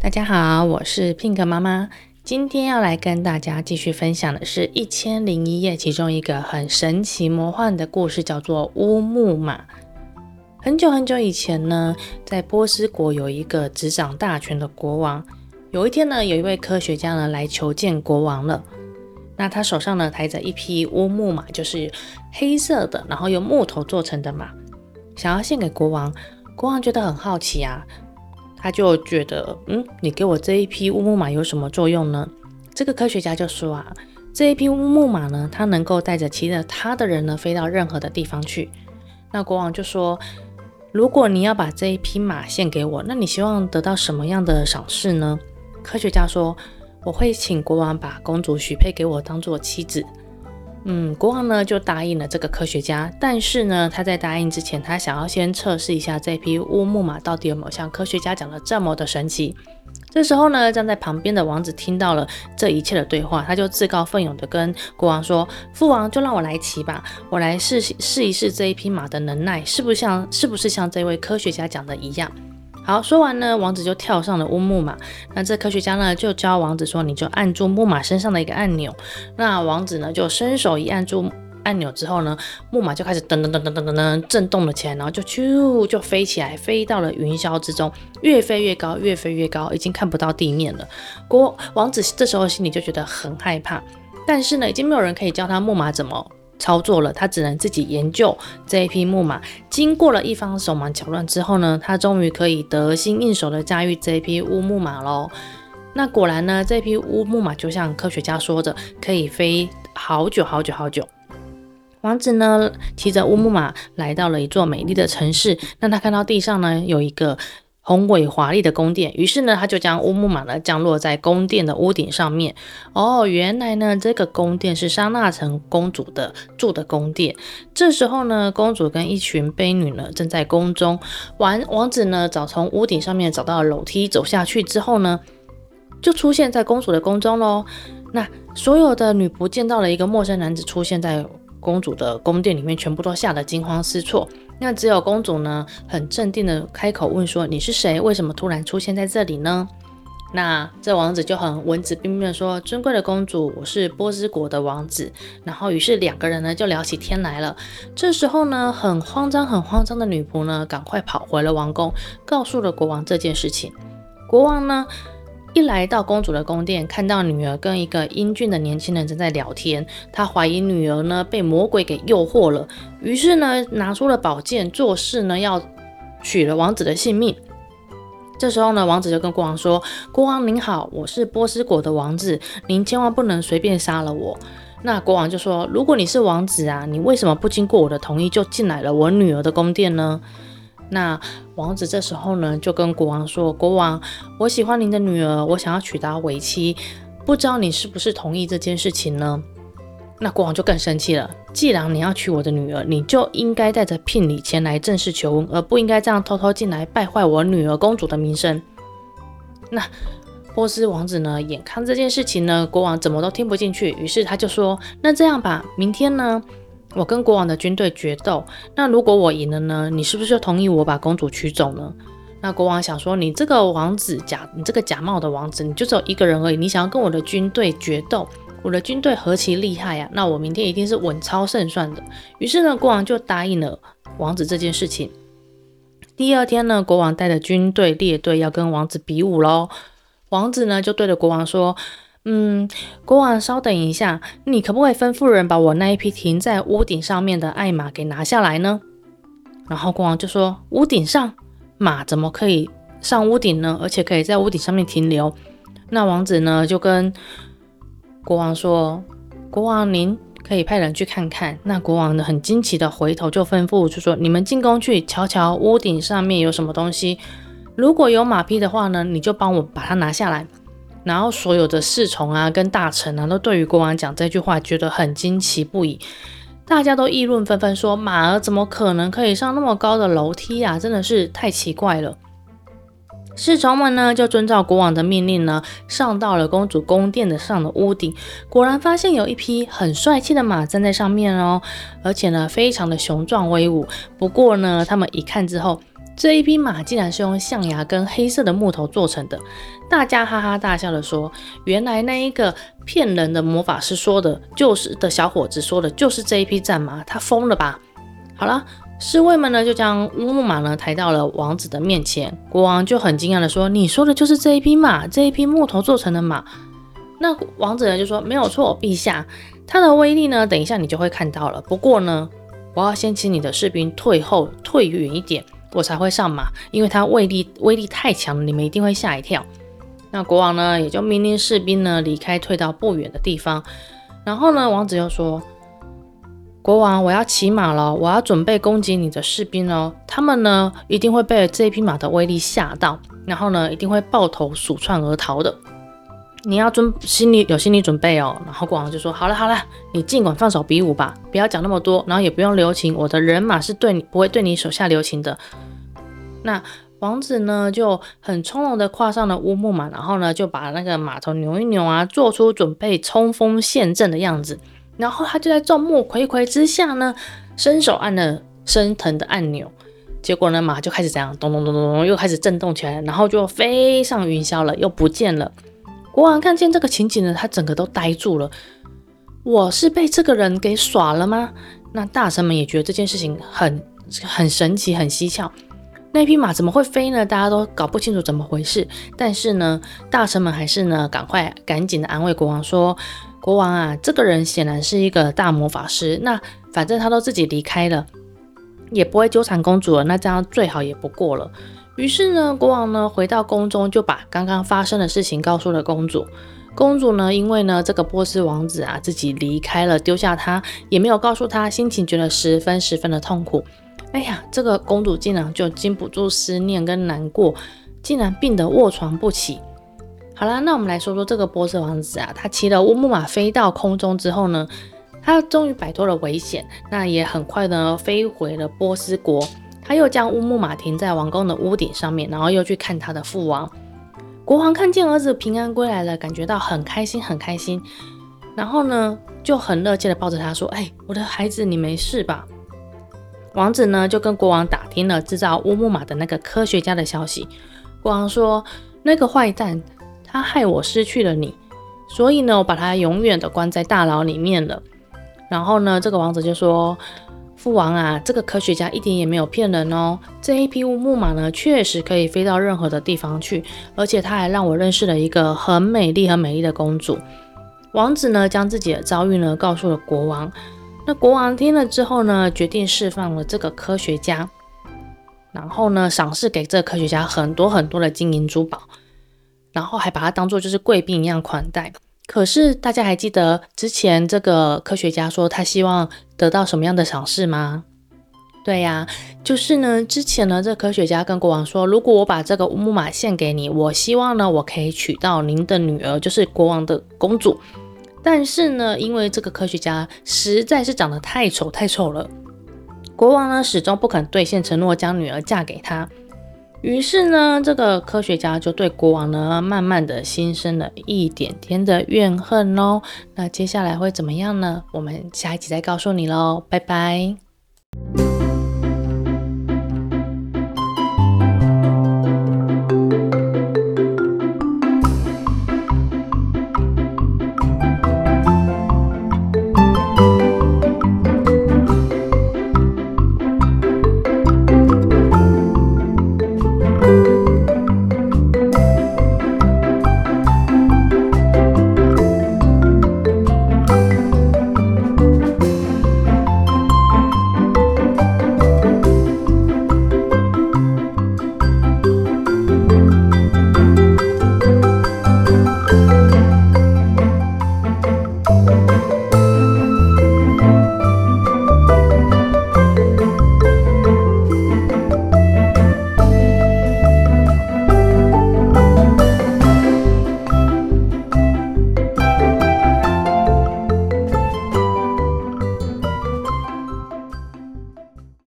大家好，我是 Pink 妈妈。今天要来跟大家继续分享的是《一千零一夜》其中一个很神奇魔幻的故事，叫做乌木马。很久很久以前呢，在波斯国有一个执掌大权的国王。有一天呢，有一位科学家呢来求见国王了。那他手上呢抬着一匹乌木马，就是黑色的，然后用木头做成的马，想要献给国王。国王觉得很好奇啊。他就觉得，嗯，你给我这一匹乌木马有什么作用呢？这个科学家就说啊，这一匹乌木马呢，它能够带着骑着它的人呢，飞到任何的地方去。那国王就说，如果你要把这一匹马献给我，那你希望得到什么样的赏识呢？科学家说，我会请国王把公主许配给我当做妻子。嗯，国王呢就答应了这个科学家，但是呢，他在答应之前，他想要先测试一下这匹乌木马到底有没有像科学家讲的这么的神奇。这时候呢，站在旁边的王子听到了这一切的对话，他就自告奋勇的跟国王说：“父王，就让我来骑吧，我来试试一试这一匹马的能耐，是不是像是不是像这位科学家讲的一样。”好，说完呢，王子就跳上了乌木马。那这科学家呢，就教王子说：“你就按住木马身上的一个按钮。”那王子呢，就伸手一按住按钮之后呢，木马就开始噔噔噔噔噔噔噔震动了起来，然后就咻就飞起来，飞到了云霄之中，越飞越高，越飞越高，已经看不到地面了。国王子这时候心里就觉得很害怕，但是呢，已经没有人可以教他木马怎么操作了，他只能自己研究这一匹木马。经过了一番手忙脚乱之后呢，他终于可以得心应手的驾驭这一匹乌木马喽。那果然呢，这匹乌木马就像科学家说的，可以飞好久好久好久。王子呢，骑着乌木马来到了一座美丽的城市，那他看到地上呢有一个。宏伟华丽的宫殿，于是呢，他就将乌木马呢降落在宫殿的屋顶上面。哦，原来呢，这个宫殿是纱纳城公主的住的宫殿。这时候呢，公主跟一群婢女呢正在宫中。王王子呢，早从屋顶上面找到楼梯，走下去之后呢，就出现在公主的宫中喽。那所有的女仆见到了一个陌生男子出现在公主的宫殿里面，全部都吓得惊慌失措。那只有公主呢，很镇定的开口问说：“你是谁？为什么突然出现在这里呢？”那这王子就很文质彬彬的说：“尊贵的公主，我是波斯国的王子。”然后于是两个人呢就聊起天来了。这时候呢，很慌张、很慌张的女仆呢，赶快跑回了王宫，告诉了国王这件事情。国王呢，一来到公主的宫殿，看到女儿跟一个英俊的年轻人正在聊天，他怀疑女儿呢被魔鬼给诱惑了，于是呢拿出了宝剑，做事呢要取了王子的性命。这时候呢，王子就跟国王说：“国王您好，我是波斯国的王子，您千万不能随便杀了我。”那国王就说：“如果你是王子啊，你为什么不经过我的同意就进来了我女儿的宫殿呢？”那王子这时候呢，就跟国王说：“国王，我喜欢您的女儿，我想要娶她为妻，不知道你是不是同意这件事情呢？”那国王就更生气了。既然你要娶我的女儿，你就应该带着聘礼前来正式求婚，而不应该这样偷偷进来败坏我女儿公主的名声。那波斯王子呢，眼看这件事情呢，国王怎么都听不进去，于是他就说：“那这样吧，明天呢？”我跟国王的军队决斗，那如果我赢了呢？你是不是就同意我把公主娶走呢？那国王想说，你这个王子假，你这个假冒的王子，你就只有一个人而已，你想要跟我的军队决斗，我的军队何其厉害呀！那我明天一定是稳操胜算的。于是呢，国王就答应了王子这件事情。第二天呢，国王带着军队列队要跟王子比武喽。王子呢就对着国王说。嗯，国王，稍等一下，你可不可以吩咐人把我那一匹停在屋顶上面的爱马给拿下来呢？然后国王就说：“屋顶上，马怎么可以上屋顶呢？而且可以在屋顶上面停留？”那王子呢就跟国王说：“国王，您可以派人去看看。”那国王呢很惊奇的回头就吩咐就说：“你们进宫去瞧瞧屋顶上面有什么东西，如果有马匹的话呢，你就帮我把它拿下来。”然后所有的侍从啊，跟大臣啊，都对于国王讲这句话觉得很惊奇不已。大家都议论纷纷，说马儿怎么可能可以上那么高的楼梯啊？真的是太奇怪了。侍从们呢就遵照国王的命令呢，上到了公主宫殿的上的屋顶，果然发现有一匹很帅气的马站在上面哦，而且呢非常的雄壮威武。不过呢，他们一看之后，这一匹马竟然是用象牙跟黑色的木头做成的，大家哈哈大笑的说：“原来那一个骗人的魔法师说的，就是的小伙子说的，就是这一匹战马，他疯了吧？”好了，侍卫们呢就将乌木马呢抬到了王子的面前，国王就很惊讶的说：“你说的就是这一匹马，这一匹木头做成的马？”那王子呢就说：“没有错，陛下，它的威力呢，等一下你就会看到了。不过呢，我要先请你的士兵退后，退远一点。”我才会上马，因为它威力威力太强了，你们一定会吓一跳。那国王呢，也就命令士兵呢离开，退到不远的地方。然后呢，王子又说：“国王，我要骑马了，我要准备攻击你的士兵了。他们呢，一定会被这匹马的威力吓到，然后呢，一定会抱头鼠窜而逃的。”你要准心里有心理准备哦。然后国王就说：“好了好了，你尽管放手比武吧，不要讲那么多，然后也不用留情，我的人马是对你不会对你手下留情的。”那王子呢就很从容的跨上了乌木马，然后呢就把那个马头扭一扭啊，做出准备冲锋陷阵的样子。然后他就在众目睽睽之下呢，伸手按了升腾的按钮，结果呢马就开始这样咚咚咚咚咚，又开始震动起来，然后就飞上云霄了，又不见了。国王看见这个情景呢，他整个都呆住了。我是被这个人给耍了吗？那大臣们也觉得这件事情很很神奇、很蹊跷。那匹马怎么会飞呢？大家都搞不清楚怎么回事。但是呢，大臣们还是呢，赶快赶紧的安慰国王说：“国王啊，这个人显然是一个大魔法师。那反正他都自己离开了，也不会纠缠公主了。那这样最好也不过了。”于是呢，国王呢回到宫中，就把刚刚发生的事情告诉了公主。公主呢，因为呢这个波斯王子啊自己离开了，丢下她，也没有告诉她，心情觉得十分十分的痛苦。哎呀，这个公主竟然就禁不住思念跟难过，竟然病得卧床不起。好啦，那我们来说说这个波斯王子啊，他骑了乌木马飞到空中之后呢，他终于摆脱了危险，那也很快的飞回了波斯国。他又将乌木马停在王宫的屋顶上面，然后又去看他的父王。国王看见儿子平安归来了，感觉到很开心，很开心。然后呢，就很热切地抱着他说：“哎，我的孩子，你没事吧？”王子呢，就跟国王打听了制造乌木马的那个科学家的消息。国王说：“那个坏蛋，他害我失去了你，所以呢，我把他永远的关在大牢里面了。”然后呢，这个王子就说。父王啊，这个科学家一点也没有骗人哦。这一匹乌木马呢，确实可以飞到任何的地方去，而且他还让我认识了一个很美丽、很美丽的公主。王子呢，将自己的遭遇呢告诉了国王。那国王听了之后呢，决定释放了这个科学家，然后呢，赏赐给这个科学家很多很多的金银珠宝，然后还把他当做就是贵宾一样款待。可是大家还记得之前这个科学家说他希望得到什么样的赏识吗？对呀，就是呢，之前呢，这科学家跟国王说，如果我把这个木马献给你，我希望呢，我可以娶到您的女儿，就是国王的公主。但是呢，因为这个科学家实在是长得太丑太丑了，国王呢始终不肯兑现承诺，将女儿嫁给他。于是呢，这个科学家就对国王呢，慢慢的心生了一点点的怨恨喽。那接下来会怎么样呢？我们下一集再告诉你喽，拜拜。